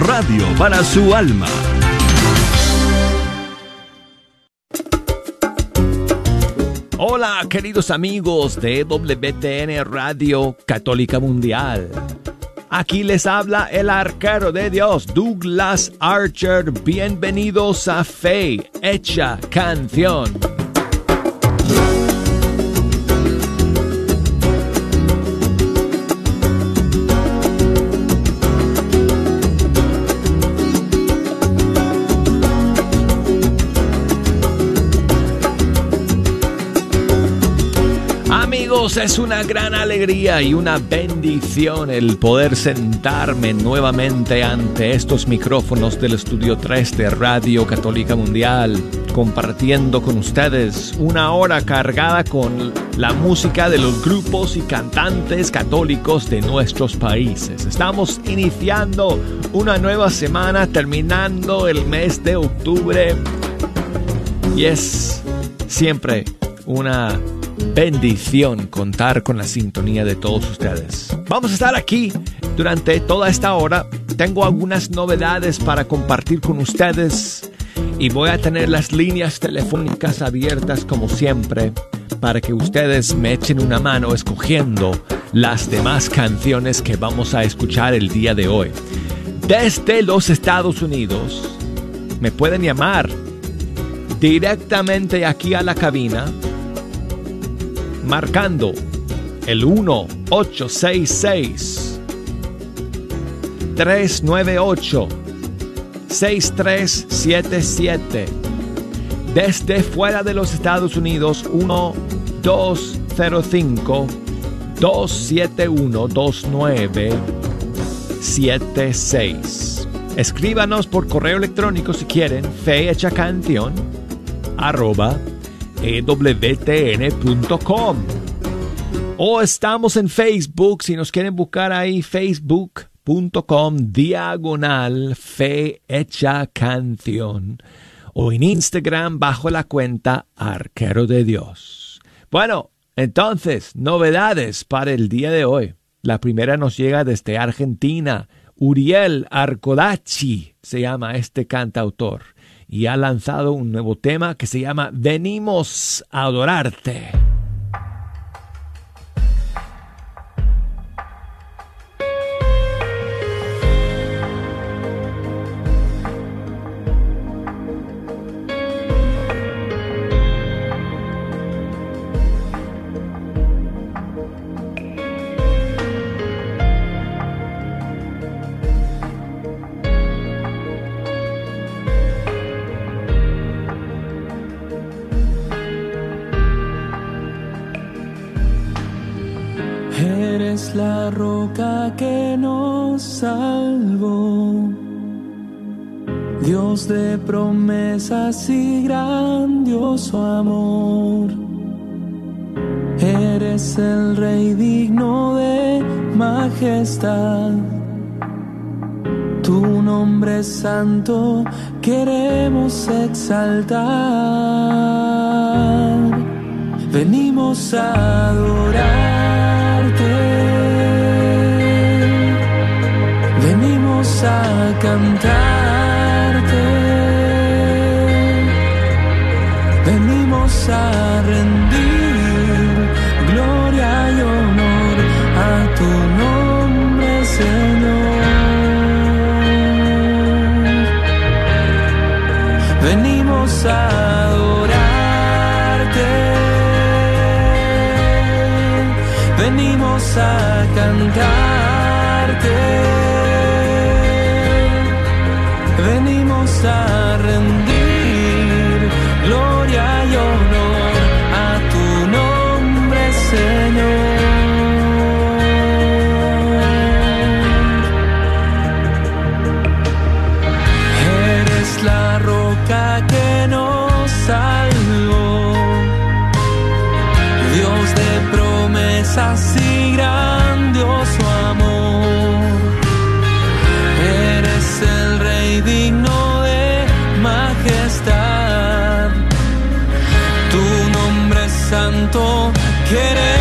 radio para su alma. Hola queridos amigos de WTN Radio Católica Mundial. Aquí les habla el arquero de Dios, Douglas Archer. Bienvenidos a Fe Hecha Canción. Es una gran alegría y una bendición el poder sentarme nuevamente ante estos micrófonos del Estudio 3 de Radio Católica Mundial, compartiendo con ustedes una hora cargada con la música de los grupos y cantantes católicos de nuestros países. Estamos iniciando una nueva semana, terminando el mes de octubre y es siempre una bendición contar con la sintonía de todos ustedes. Vamos a estar aquí durante toda esta hora. Tengo algunas novedades para compartir con ustedes y voy a tener las líneas telefónicas abiertas como siempre para que ustedes me echen una mano escogiendo las demás canciones que vamos a escuchar el día de hoy. Desde los Estados Unidos me pueden llamar directamente aquí a la cabina marcando el 1866 398 6377 desde fuera de los Estados Unidos 1205 271 2976 Escríbanos por correo electrónico si quieren, fehechacanción arroba ewtn.com. O estamos en Facebook, si nos quieren buscar ahí, facebook.com diagonal fe hecha canción. O en Instagram bajo la cuenta Arquero de Dios. Bueno, entonces, novedades para el día de hoy. La primera nos llega desde Argentina. Uriel Arcodachi se llama este cantautor y ha lanzado un nuevo tema que se llama Venimos a adorarte. Roca que nos salvó. Dios de promesas y grandioso amor. Eres el Rey digno de majestad. Tu nombre santo queremos exaltar. Venimos a adorarte. A cantarte. Venimos a rendir gloria y honor a tu nombre, Señor. Venimos a adorarte. Venimos a cantarte. A rendir gloria y honor a tu nombre, Señor. Eres la roca que nos salvó, Dios de promesas santo queremos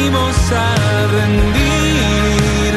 venimos a rendir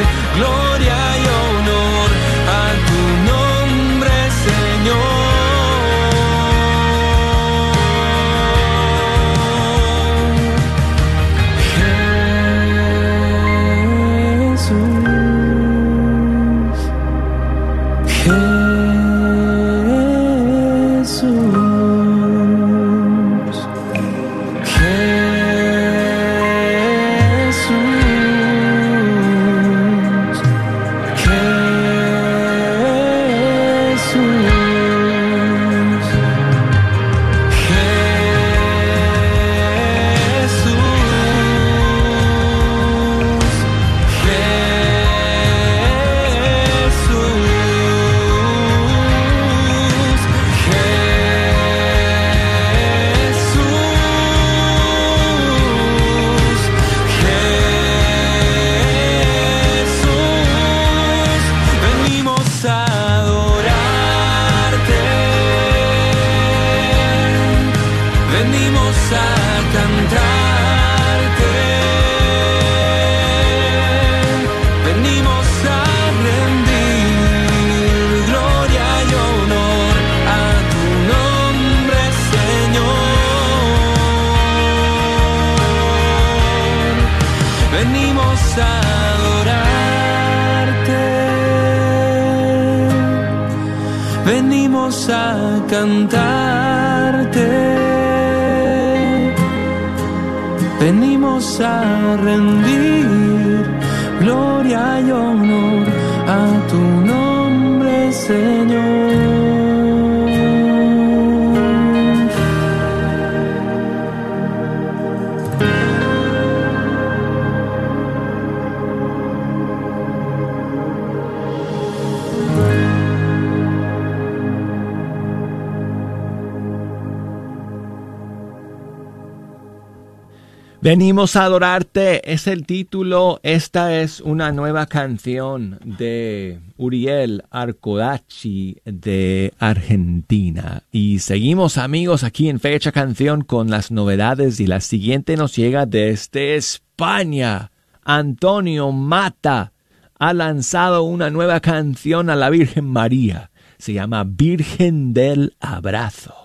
Venimos a adorarte es el título. Esta es una nueva canción de Uriel Arcodachi de Argentina. Y seguimos amigos aquí en Fecha Canción con las novedades y la siguiente nos llega desde España. Antonio Mata ha lanzado una nueva canción a la Virgen María. Se llama Virgen del Abrazo.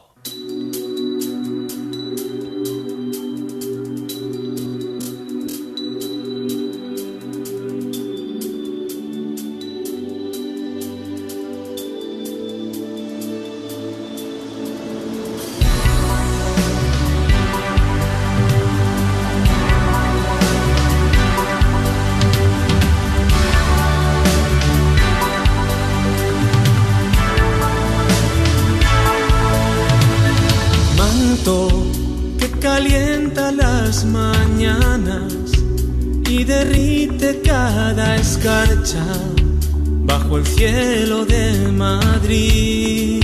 Bajo el cielo de Madrid.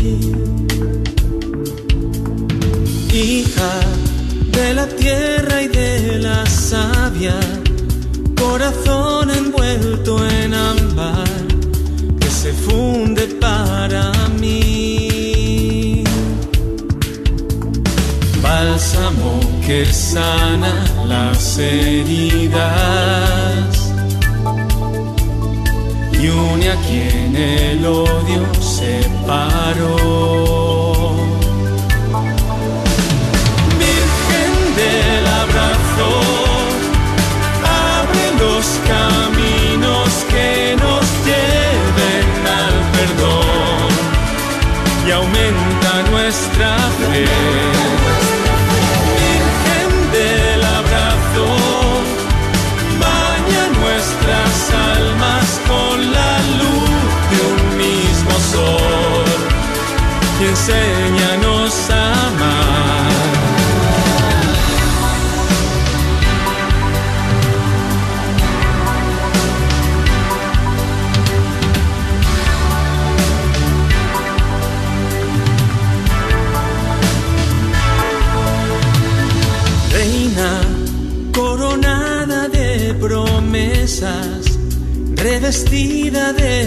Hija de la tierra y de la savia, corazón envuelto en ámbar que se funde para mí bálsamo que sana las heridas quien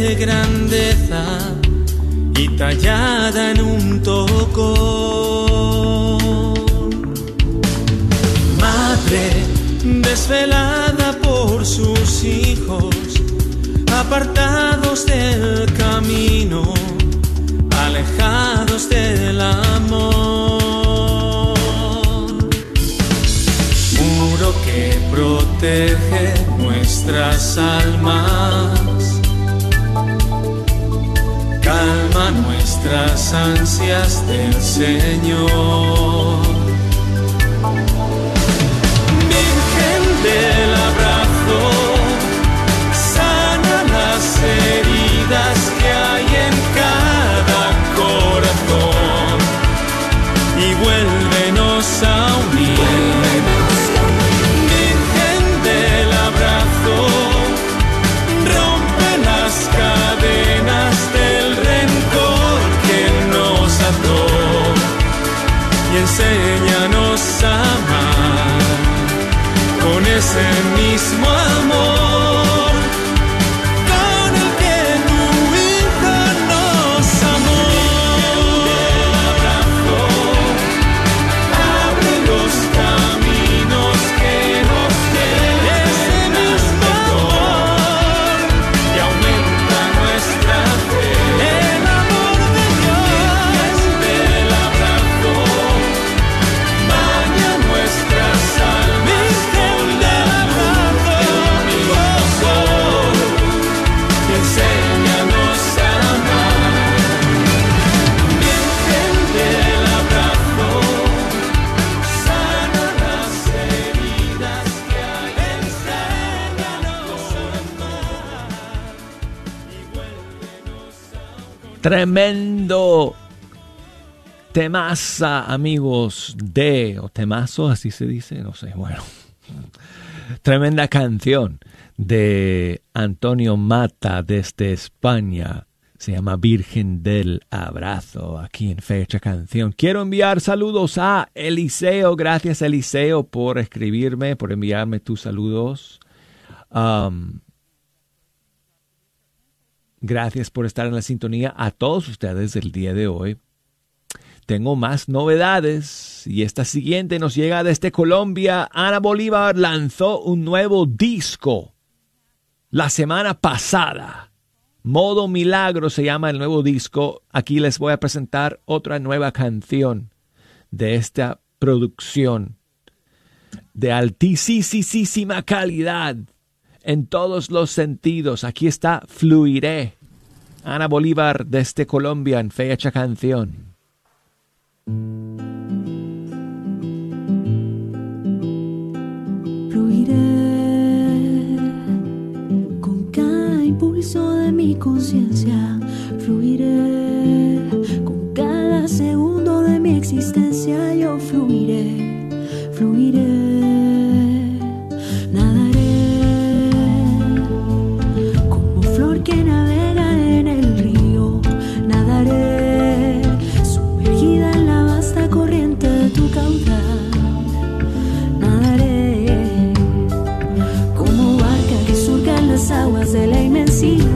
de grandeza y tallada en un tocón. Madre desvelada por sus hijos, apartados del camino, alejados del amor. Muro que protege nuestras almas, nuestras ansias del Señor. Virgen del abrazo, Tremendo temaza, amigos de, o temazo, así se dice, no sé, bueno. Tremenda canción de Antonio Mata desde España. Se llama Virgen del Abrazo, aquí en Fecha Canción. Quiero enviar saludos a Eliseo. Gracias, Eliseo, por escribirme, por enviarme tus saludos. Um, Gracias por estar en la sintonía a todos ustedes el día de hoy. Tengo más novedades y esta siguiente nos llega desde Colombia. Ana Bolívar lanzó un nuevo disco la semana pasada. Modo Milagro se llama el nuevo disco. Aquí les voy a presentar otra nueva canción de esta producción de altísima calidad en todos los sentidos. Aquí está Fluiré. Ana Bolívar desde Colombia en fecha canción. Fluiré con cada impulso de mi conciencia. Fluiré con cada segundo de mi existencia. Yo fluiré, fluiré,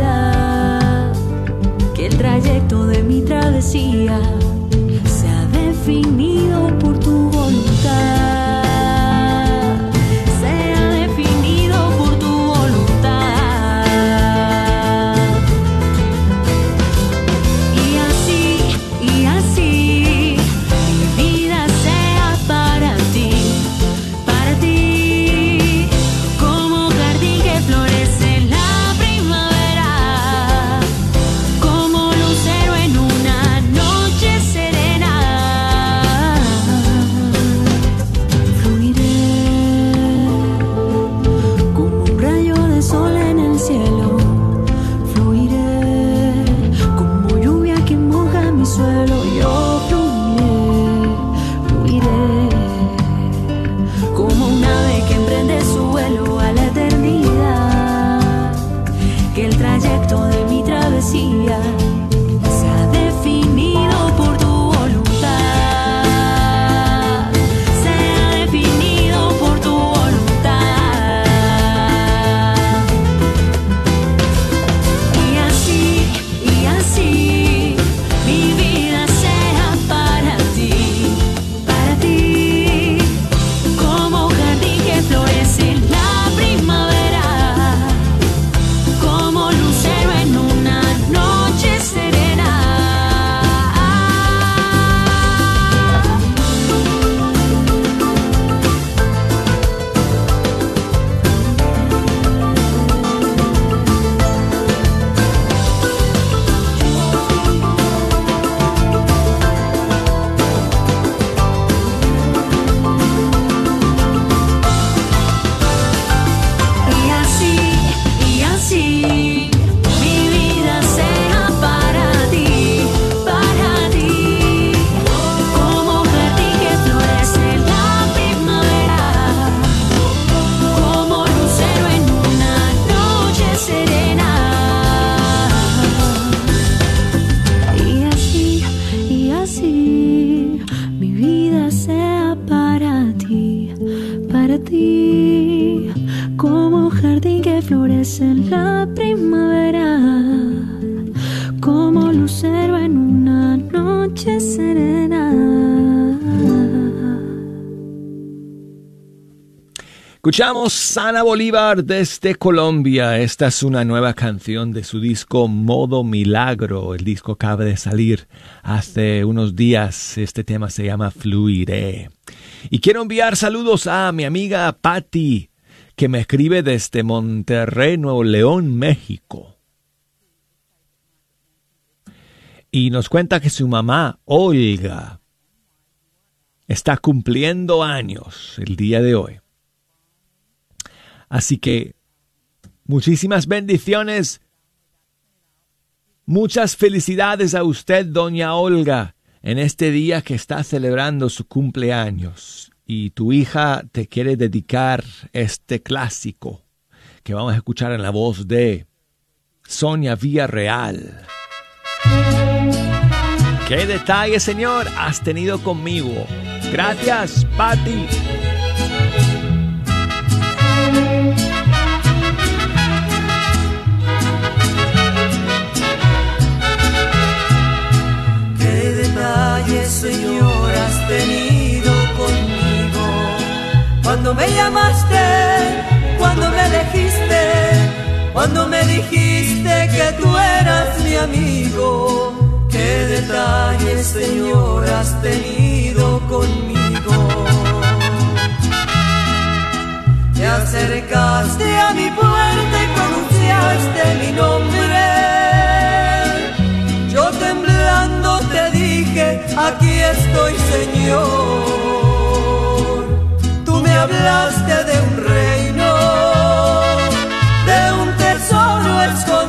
inmensidad. Escuchamos Sana Bolívar desde Colombia. Esta es una nueva canción de su disco Modo Milagro. El disco acaba de salir hace unos días. Este tema se llama Fluiré. Y quiero enviar saludos a mi amiga Patti, que me escribe desde Monterrey, Nuevo León, México. Y nos cuenta que su mamá, Olga, está cumpliendo años el día de hoy. Así que muchísimas bendiciones. Muchas felicidades a usted, doña Olga, en este día que está celebrando su cumpleaños. Y tu hija te quiere dedicar este clásico que vamos a escuchar en la voz de Sonia Villarreal. ¿Qué detalle, Señor, has tenido conmigo? Gracias, Patti. Señor, has tenido conmigo. Cuando me llamaste, cuando me elegiste, cuando me dijiste que tú eras mi amigo. Qué detalles, Señor, has tenido conmigo. Te acercaste a mi puerta y pronunciaste mi nombre aquí estoy Señor. Tú me hablaste de un reino, de un tesoro escondido,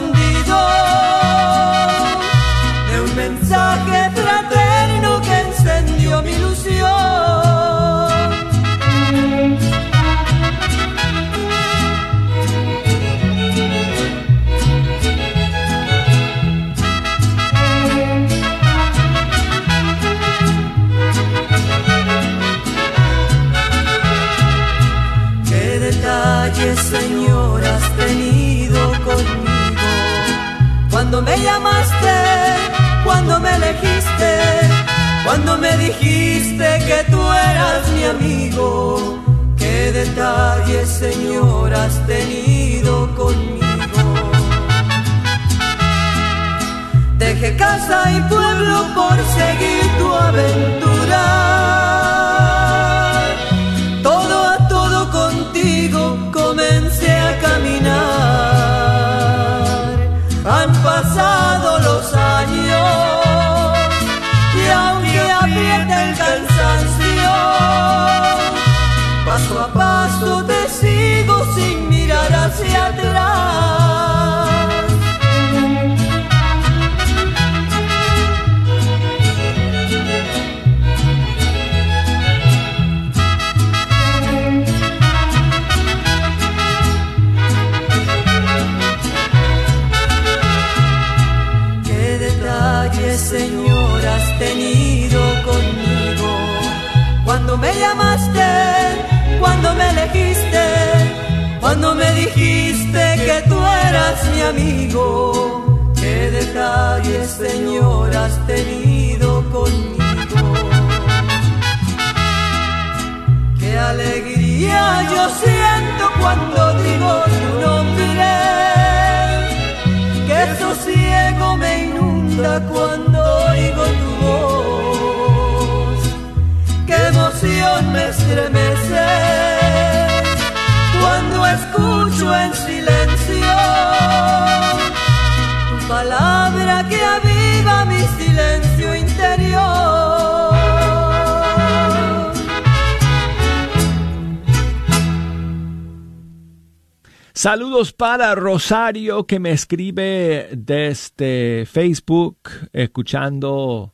Saludos para Rosario que me escribe desde Facebook escuchando.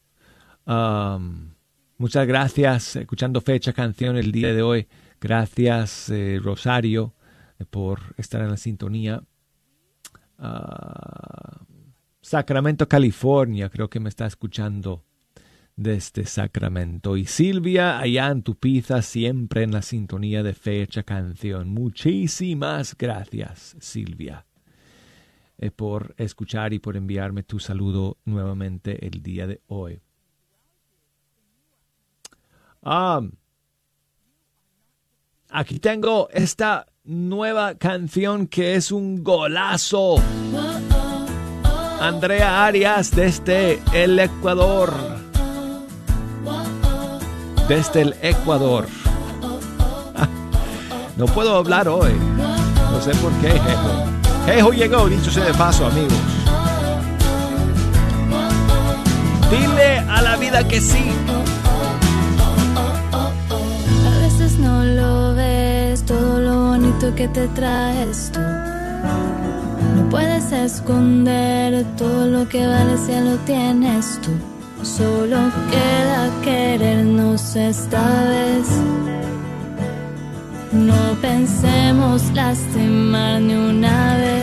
Um, muchas gracias, escuchando fecha canción el día de hoy. Gracias eh, Rosario por estar en la sintonía. Uh, Sacramento, California, creo que me está escuchando desde Sacramento. Y Silvia, allá en tu pizza, siempre en la sintonía de fecha canción. Muchísimas gracias, Silvia, eh, por escuchar y por enviarme tu saludo nuevamente el día de hoy. Um, aquí tengo esta nueva canción que es un golazo. Andrea Arias desde el Ecuador. Desde el Ecuador. No puedo hablar hoy. No sé por qué, Jejo. Jejo llegó, dicho sea de paso, amigos. Dile a la vida que sí. A veces no lo ves, todo lo bonito que te traes tú. No puedes esconder todo lo que vale si lo tienes tú. Solo queda esta vez. No pensemos lastimar ni una vez.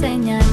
Valores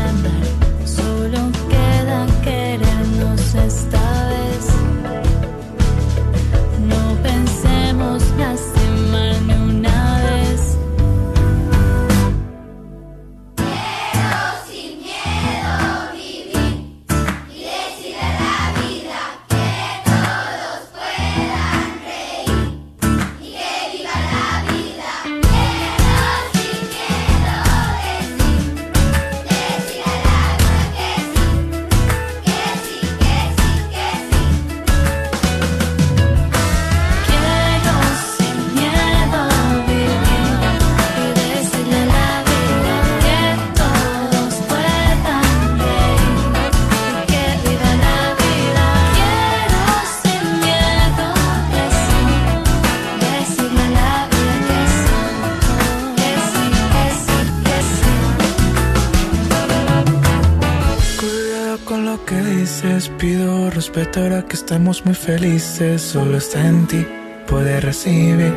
lo que dices, pido respeto ahora que estamos muy felices. Solo está en ti, puedes recibir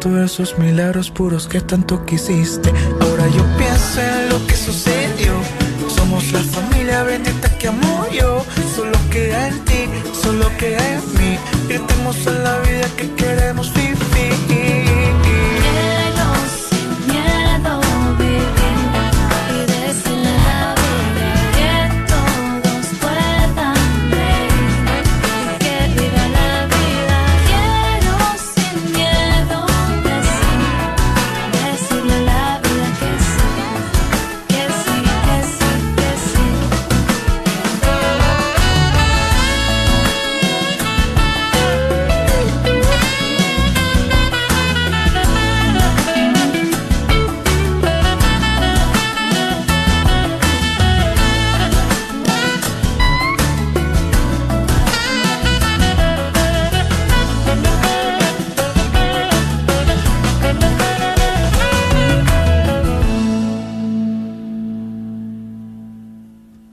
todos esos milagros puros que tanto quisiste. Ahora yo pienso en lo que sucedió. Somos la familia bendita que amo yo. Solo queda en ti, solo queda en mí. Gritemos a la vida que queremos vivir.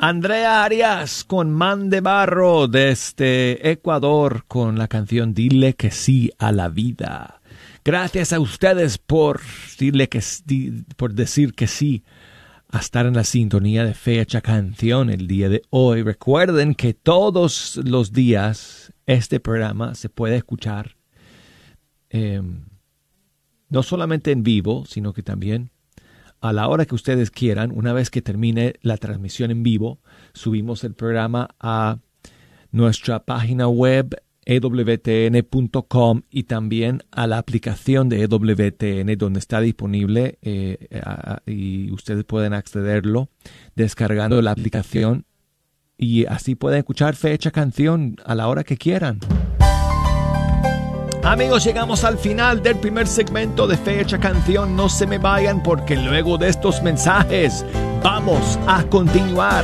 Andrea Arias con Man de Barro desde Ecuador con la canción Dile que sí a la vida. Gracias a ustedes por que por decir que sí a estar en la sintonía de fecha canción el día de hoy. Recuerden que todos los días este programa se puede escuchar eh, no solamente en vivo, sino que también a la hora que ustedes quieran, una vez que termine la transmisión en vivo, subimos el programa a nuestra página web ewtn.com y también a la aplicación de EWTN donde está disponible eh, y ustedes pueden accederlo descargando la aplicación y así pueden escuchar fecha canción a la hora que quieran. Amigos, llegamos al final del primer segmento de Fecha Canción. No se me vayan porque luego de estos mensajes vamos a continuar.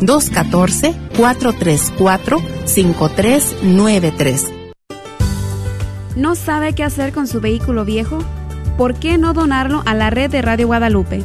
214-434-5393. ¿No sabe qué hacer con su vehículo viejo? ¿Por qué no donarlo a la red de Radio Guadalupe?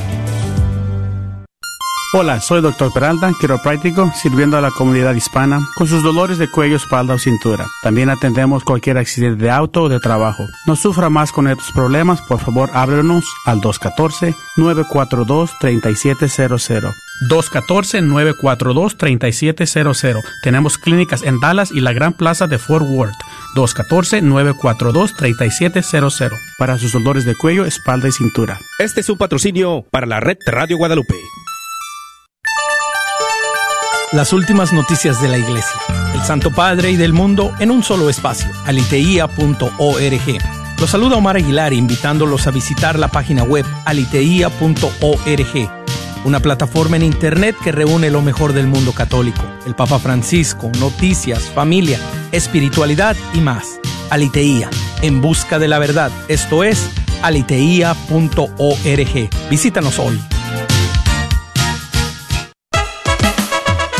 Hola, soy Dr. Peralta, quiropráctico, sirviendo a la comunidad hispana con sus dolores de cuello, espalda o cintura. También atendemos cualquier accidente de auto o de trabajo. No sufra más con estos problemas, por favor háblenos al 214-942-3700. 214-942-3700. Tenemos clínicas en Dallas y la Gran Plaza de Fort Worth. 214-942-3700. Para sus dolores de cuello, espalda y cintura. Este es un patrocinio para la red Radio Guadalupe. Las últimas noticias de la Iglesia, el Santo Padre y del mundo en un solo espacio, aliteia.org. Los saluda Omar Aguilar invitándolos a visitar la página web aliteia.org, una plataforma en Internet que reúne lo mejor del mundo católico, el Papa Francisco, noticias, familia, espiritualidad y más. Aliteía, en busca de la verdad, esto es aliteia.org. Visítanos hoy.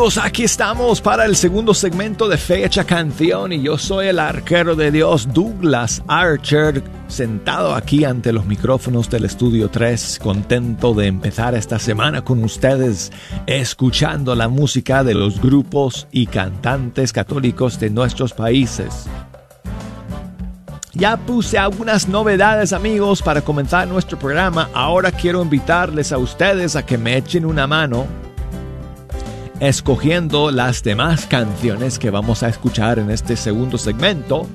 Aquí estamos para el segundo segmento de Fecha Canción y yo soy el arquero de Dios Douglas Archer, sentado aquí ante los micrófonos del Estudio 3, contento de empezar esta semana con ustedes, escuchando la música de los grupos y cantantes católicos de nuestros países. Ya puse algunas novedades amigos para comenzar nuestro programa, ahora quiero invitarles a ustedes a que me echen una mano escogiendo las demás canciones que vamos a escuchar en este segundo segmento.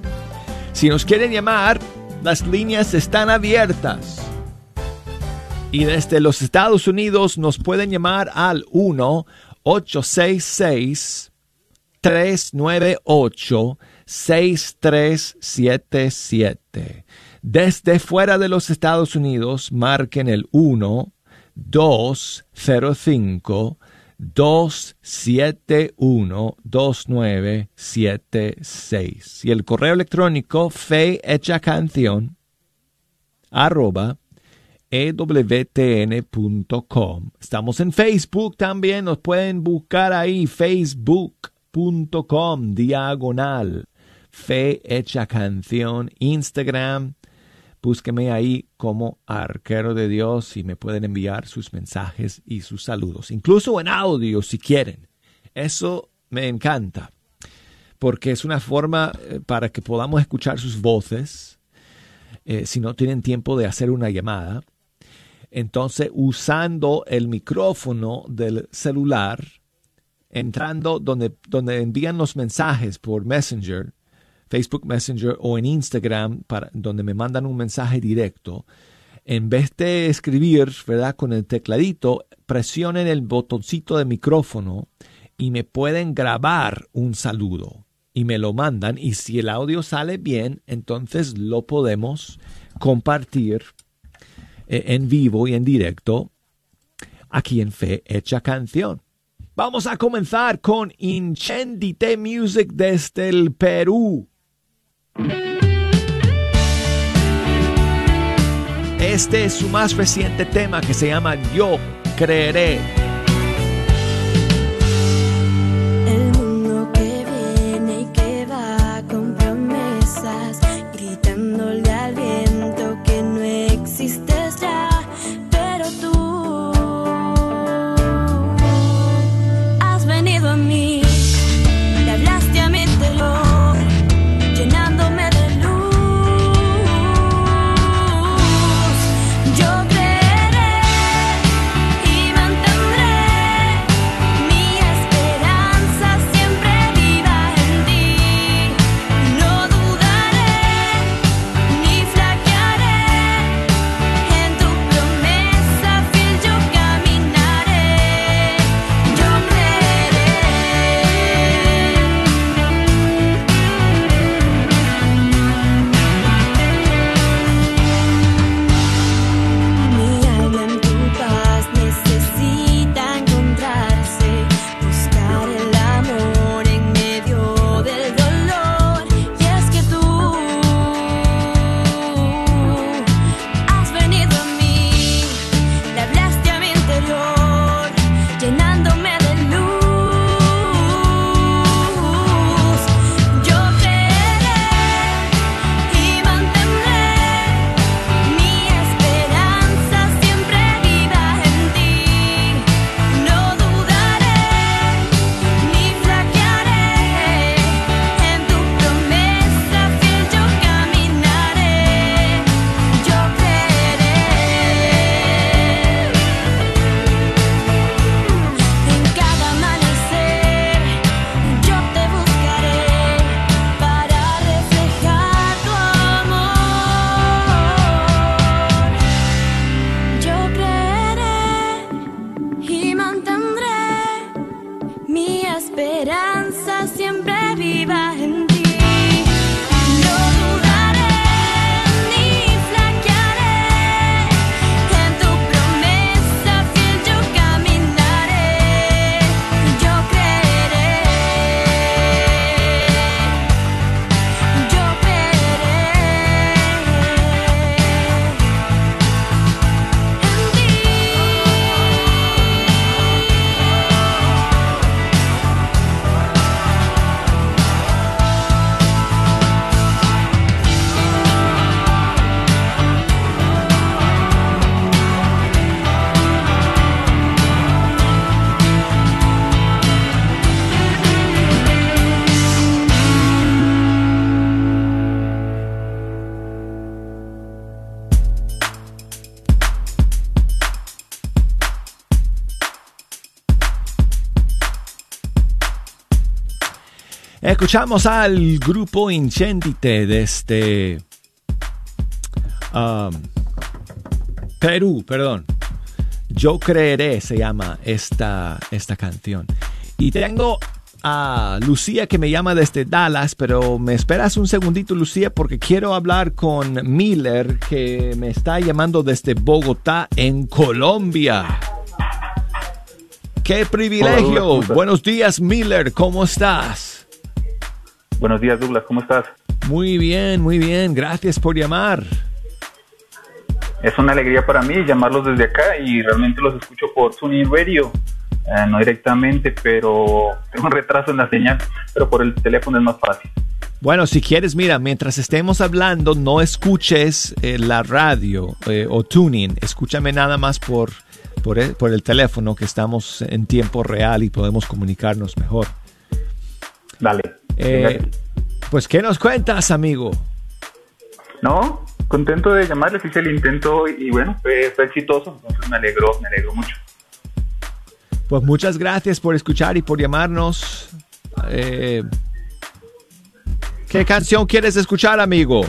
Si nos quieren llamar, las líneas están abiertas. Y desde los Estados Unidos nos pueden llamar al 1-866-398-6377. Desde fuera de los Estados Unidos, marquen el 1 205 271-2976. Y el correo electrónico fe hecha canción arroba ewtn.com. Estamos en Facebook también, nos pueden buscar ahí, facebook.com, diagonal, fe hecha canción, Instagram, Búsqueme ahí como arquero de Dios y me pueden enviar sus mensajes y sus saludos, incluso en audio si quieren. Eso me encanta, porque es una forma eh, para que podamos escuchar sus voces eh, si no tienen tiempo de hacer una llamada. Entonces, usando el micrófono del celular, entrando donde, donde envían los mensajes por Messenger, Facebook Messenger o en Instagram, para, donde me mandan un mensaje directo, en vez de escribir, ¿verdad? Con el tecladito, presionen el botoncito de micrófono y me pueden grabar un saludo y me lo mandan y si el audio sale bien, entonces lo podemos compartir eh, en vivo y en directo aquí en Fe Hecha Canción. Vamos a comenzar con Incendite Music desde el Perú. Este es su más reciente tema que se llama Yo Creeré. Escuchamos al grupo Incendite desde um, Perú, perdón. Yo creeré se llama esta, esta canción. Y tengo a Lucía que me llama desde Dallas, pero me esperas un segundito, Lucía, porque quiero hablar con Miller que me está llamando desde Bogotá, en Colombia. ¡Qué privilegio! Hola. Buenos días, Miller, ¿cómo estás? Buenos días, Douglas, ¿cómo estás? Muy bien, muy bien, gracias por llamar. Es una alegría para mí llamarlos desde acá y realmente los escucho por Tuning Radio. Eh, no directamente, pero tengo un retraso en la señal, pero por el teléfono es más fácil. Bueno, si quieres, mira, mientras estemos hablando, no escuches eh, la radio eh, o tuning, escúchame nada más por, por, el, por el teléfono que estamos en tiempo real y podemos comunicarnos mejor. Dale. Eh, pues, ¿qué nos cuentas, amigo? No, contento de llamarles, hice el intento y, bueno, fue, fue, exitoso, entonces me alegró, me alegró mucho. Pues muchas gracias por escuchar y por llamarnos. Eh, ¿Qué canción quieres escuchar, amigo?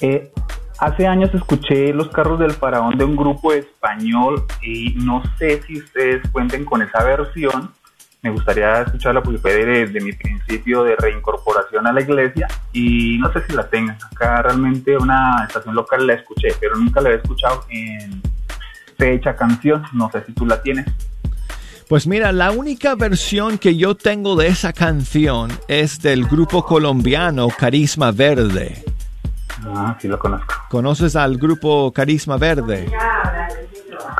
Eh, hace años escuché Los Carros del Faraón de un grupo español y no sé si ustedes cuenten con esa versión. Me gustaría escucharla porque fue de, mi principio de reincorporación a la iglesia y no sé si la tengan. Acá realmente una estación local la escuché, pero nunca la he escuchado en fecha canción. No sé si tú la tienes. Pues mira, la única versión que yo tengo de esa canción es del grupo colombiano Carisma Verde. Ah, sí lo conozco. ¿Conoces al grupo Carisma Verde?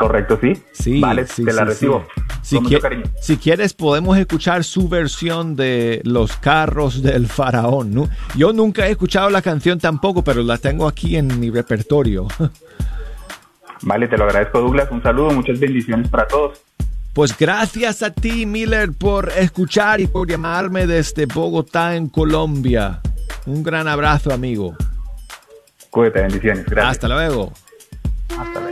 Correcto, sí. Sí, vale, sí, te la sí, recibo. Si, qui- mucho cariño. si quieres, podemos escuchar su versión de Los carros del faraón. ¿no? Yo nunca he escuchado la canción tampoco, pero la tengo aquí en mi repertorio. Vale, te lo agradezco, Douglas. Un saludo, muchas bendiciones para todos. Pues gracias a ti, Miller, por escuchar y por llamarme desde Bogotá, en Colombia. Un gran abrazo, amigo. Cuídate, bendiciones. Gracias. Hasta luego. Hasta luego.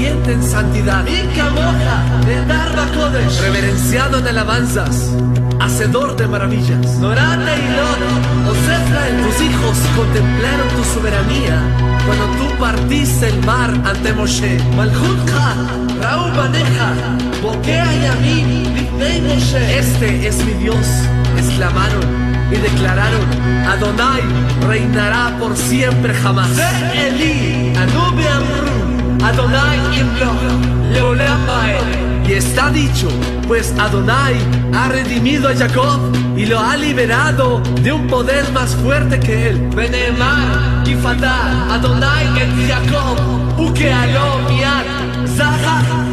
Resplandeciente en santidad? De Kodesh, reverenciado en alabanzas, hacedor de maravillas. Norate y Lot, Osefra, tus hijos contemplaron tu soberanía cuando tú partiste el mar ante Moshe. Malhutja, Raúl Baneja, Bokea y Moshe. Este es mi Dios, exclamaron y declararon, Adonai reinará por siempre jamás. Anube Adonai Imloch, Leolam. Y está dicho, pues Adonai ha redimido a Jacob y lo ha liberado de un poder más fuerte que él. Benemar, Kifata, Adonai et Jacob, Uke Alo Miat, Zahar.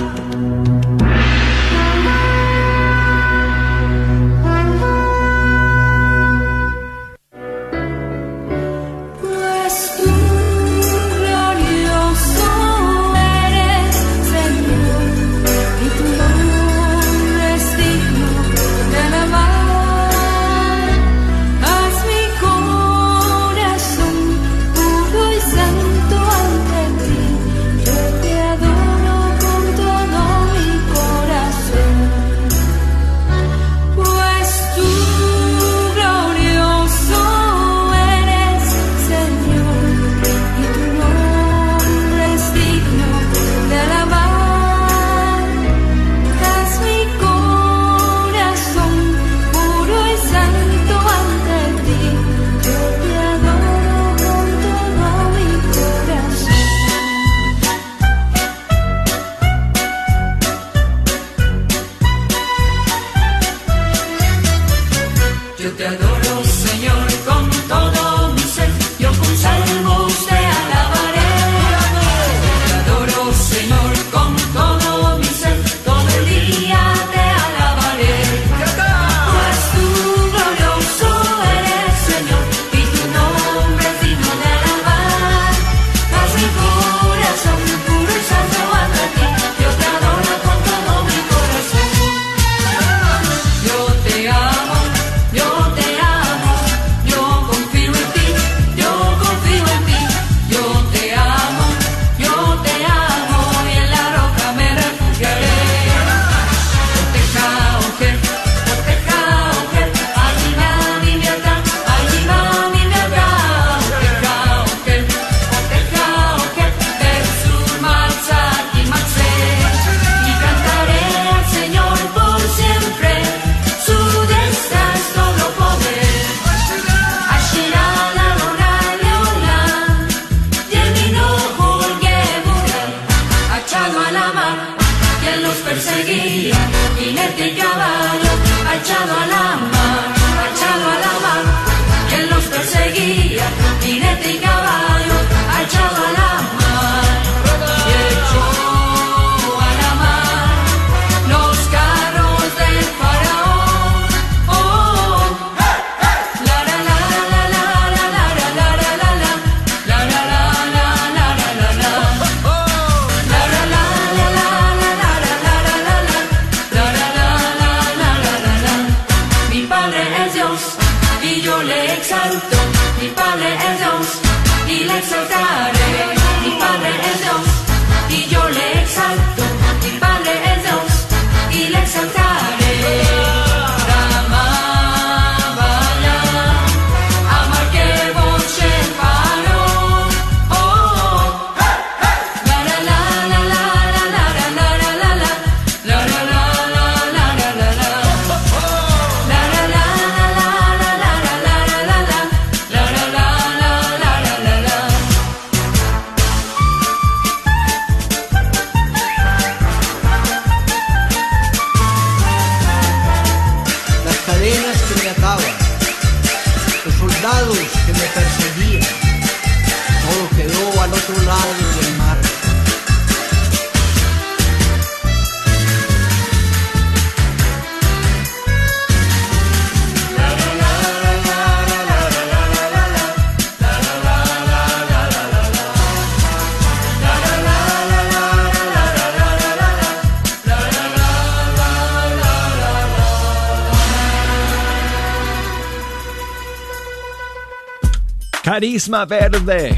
Carisma Verde,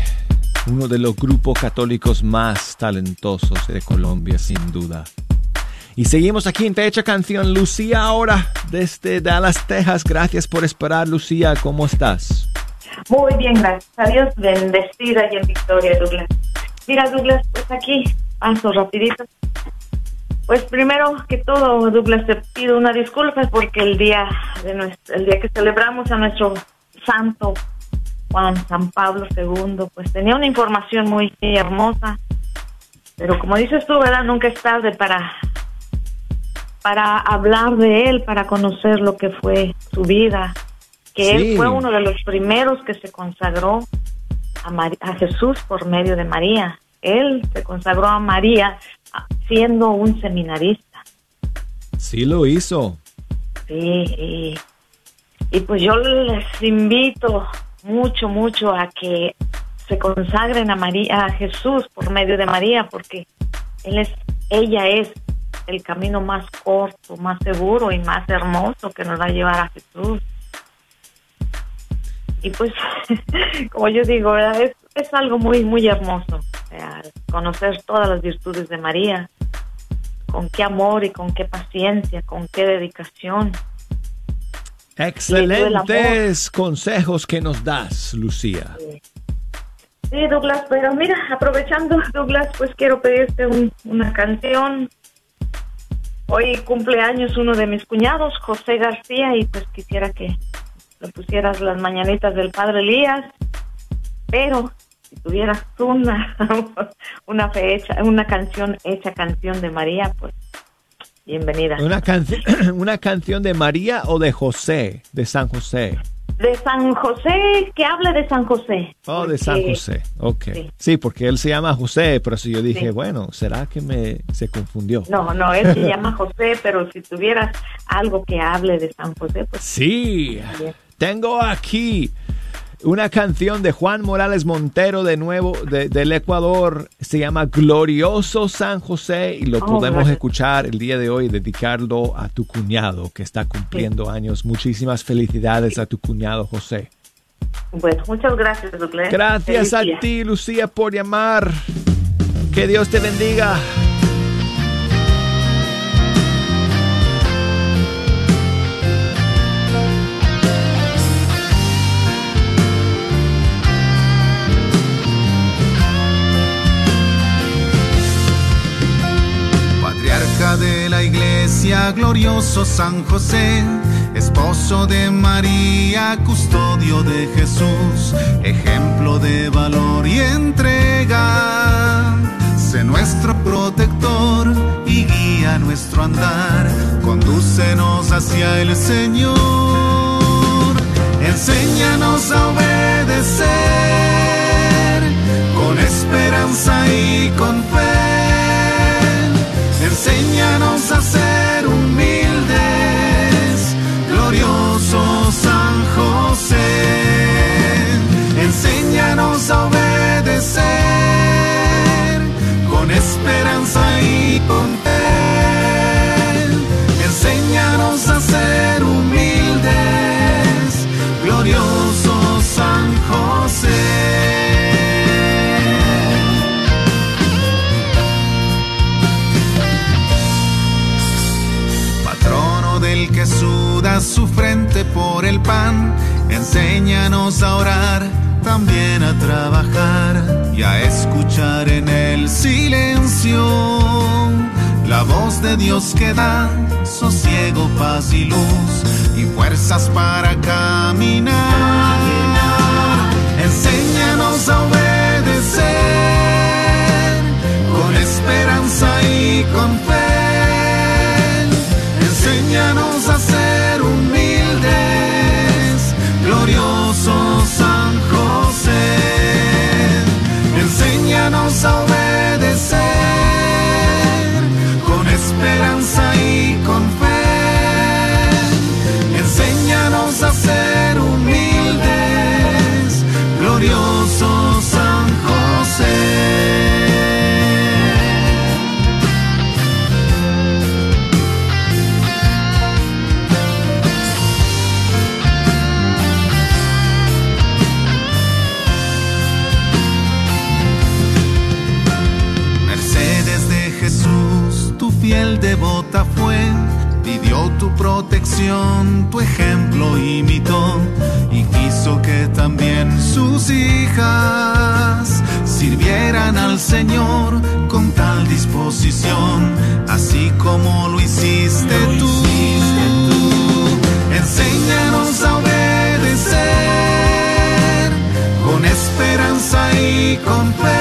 uno de los grupos católicos más talentosos de Colombia, sin duda. Y seguimos aquí en Techa Canción. Lucía ahora desde Dallas, Texas. Gracias por esperar, Lucía. ¿Cómo estás? Muy bien, gracias a Dios, bendecida y en victoria, Douglas. Mira, Douglas, pues aquí, paso rapidito. Pues primero que todo, Douglas, te pido una disculpa porque el día de nuestro, el día que celebramos a nuestro santo Juan San Pablo II, pues tenía una información muy hermosa. Pero como dices tú, ¿verdad? Nunca es tarde para para hablar de él, para conocer lo que fue su vida, que Sí. él fue uno de los primeros que se consagró a, Jesús por medio de María. Él se consagró a María siendo un seminarista. Sí lo hizo. Sí, y, y pues yo les invito mucho, mucho a que se consagren a María, a Jesús por medio de María, porque él es, ella es el camino más corto, más seguro y más hermoso que nos va a llevar a Jesús. Y pues, como yo digo, es, es algo muy, muy hermoso, conocer todas las virtudes de María, con qué amor y con qué paciencia, con qué dedicación. Excelentes consejos que nos das, Lucía. Sí, Douglas, pero mira, aprovechando, Douglas, pues quiero pedirte un- una canción. Hoy cumpleaños uno de mis cuñados, José García, y pues quisiera que le pusieras las mañanitas del padre Elías, pero si tuvieras una, una, fecha, una canción hecha canción de María, pues bienvenida. Una, canci- una canción de María o de José, de San José. De San José, que hable de San José. Oh, de San José. Ok. Sí. Sí. porque él se llama José, pero si yo dije, Sí. bueno, ¿será que me se confundió? No, no, él se llama José, pero si tuvieras algo que hable de San José, pues Sí. Tengo aquí una canción de Juan Morales Montero de nuevo de- del Ecuador. Se llama Glorioso San José y lo Oh, podemos gracias. escuchar el día de hoy, dedicarlo a tu cuñado que está cumpliendo años. Muchísimas felicidades a tu cuñado José. Bueno, muchas gracias, Douglas. Gracias Feliz a día. ti, Lucía, por llamar. Que Dios te bendiga. Glorioso San José, esposo de María, custodio de Jesús, ejemplo de valor y entrega. Sé nuestro protector y guía nuestro andar, condúcenos hacia el Señor. Enséñanos a obedecer con esperanza y con fe. Enséñanos a ser su frente por el pan. Enséñanos a orar, también a trabajar y a escuchar en el silencio la voz de Dios que da sosiego, paz y luz y fuerzas para caminar. Tu protección, tu ejemplo imitó y quiso que también sus hijas sirvieran al Señor con tal disposición, así como lo hiciste tú. Enséñanos a obedecer con esperanza y con fe.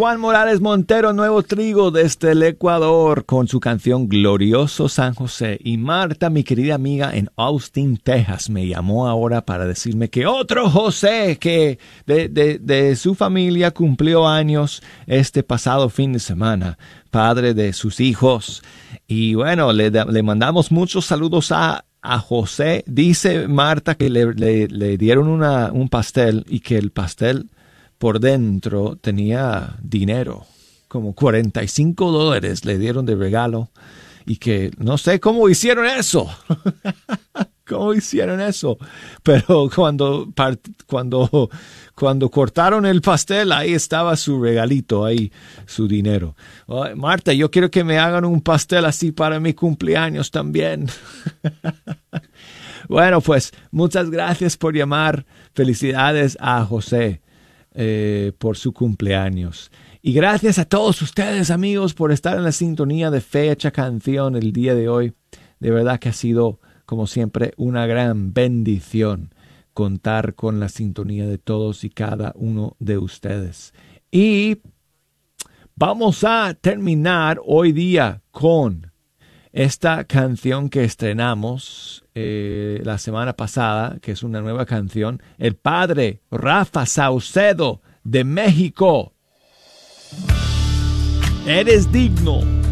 Juan Morales Montero, Nuevo Trigo desde el Ecuador, con su canción Glorioso San José. Y Marta, mi querida amiga en Austin, Texas, me llamó ahora para decirme que otro José que de, de, de su familia cumplió años este pasado fin de semana, padre de sus hijos. Y bueno, le, le mandamos muchos saludos a a José. Dice Marta que le, le, le dieron una, un pastel y que el pastel por dentro tenía dinero, como 45 dólares le dieron de regalo y que no sé cómo hicieron eso. ¿Cómo hicieron eso? Pero cuando, cuando, cuando cortaron el pastel, ahí estaba su regalito, ahí su dinero. Oh, Marta, yo quiero que me hagan un pastel así para mi cumpleaños también. bueno, pues muchas gracias por llamar. Felicidades a José eh, por su cumpleaños. Y gracias a todos ustedes, amigos, por estar en la sintonía de Fecha Canción el día de hoy. De verdad que ha sido, como siempre, una gran bendición contar con la sintonía de todos y cada uno de ustedes. Y vamos a terminar hoy día con esta canción que estrenamos eh, la semana pasada, que es una nueva canción, el padre Rafa Saucedo de México. Eres digno.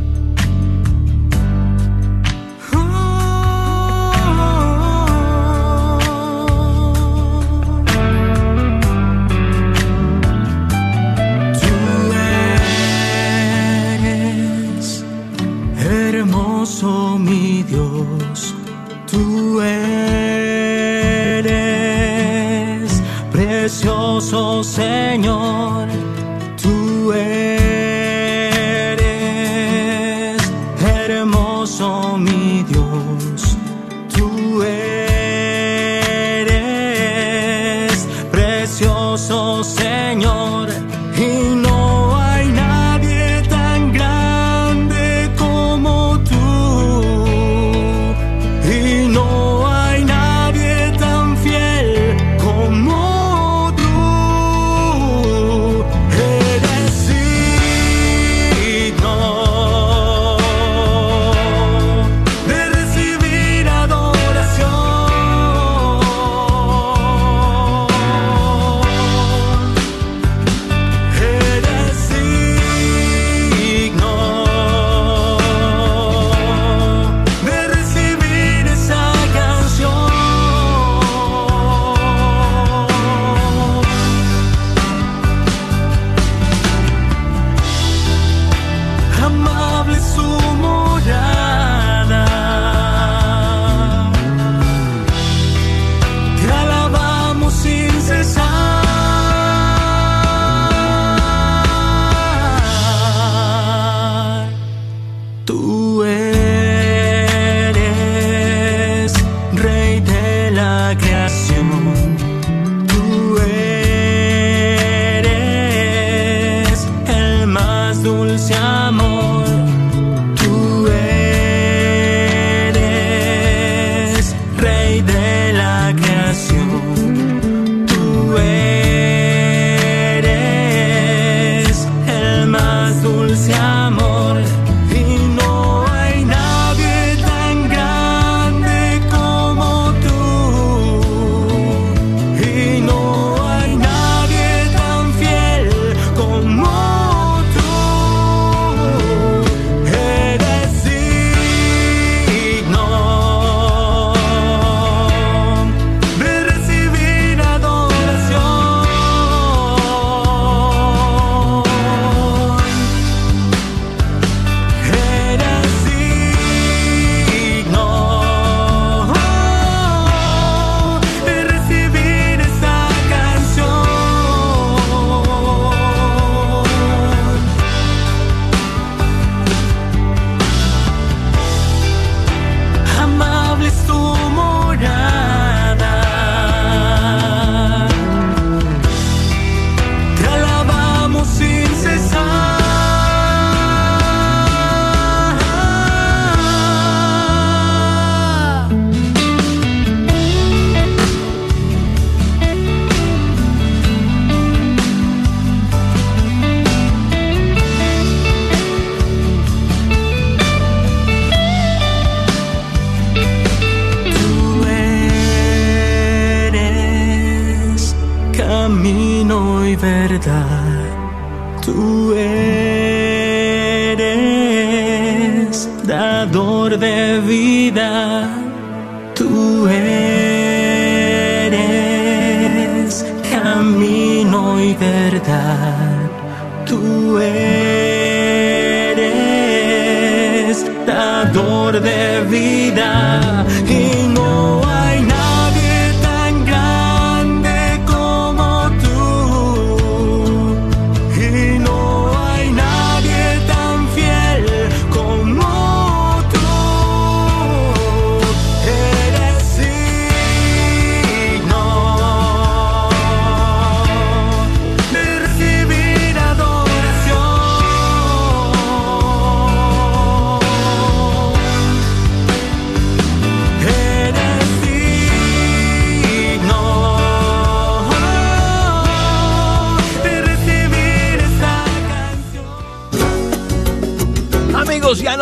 Dador de vida. Tú eres camino y verdad. Tú eres dador de vida.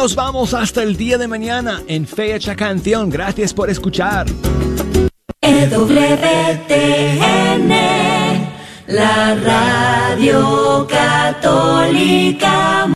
Nos vamos hasta el día de mañana en Fecha Canción. Gracias por escuchar. EWTN, la radio católica.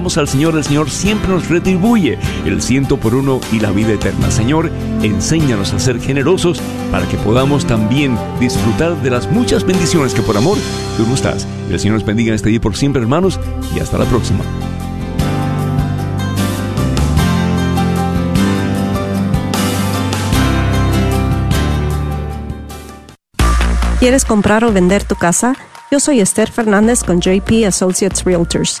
al Señor, el Señor siempre nos retribuye el ciento por uno y la vida eterna. Señor, enséñanos a ser generosos para que podamos también disfrutar de las muchas bendiciones que por amor tú nos das. El Señor nos bendiga en este día por siempre, hermanos, y hasta la próxima. ¿Quieres comprar o vender tu casa? Yo soy Esther Fernández con JP Associates Realtors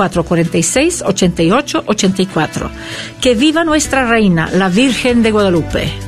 446-8884. Que viva nuestra reina, la Virgen de Guadalupe.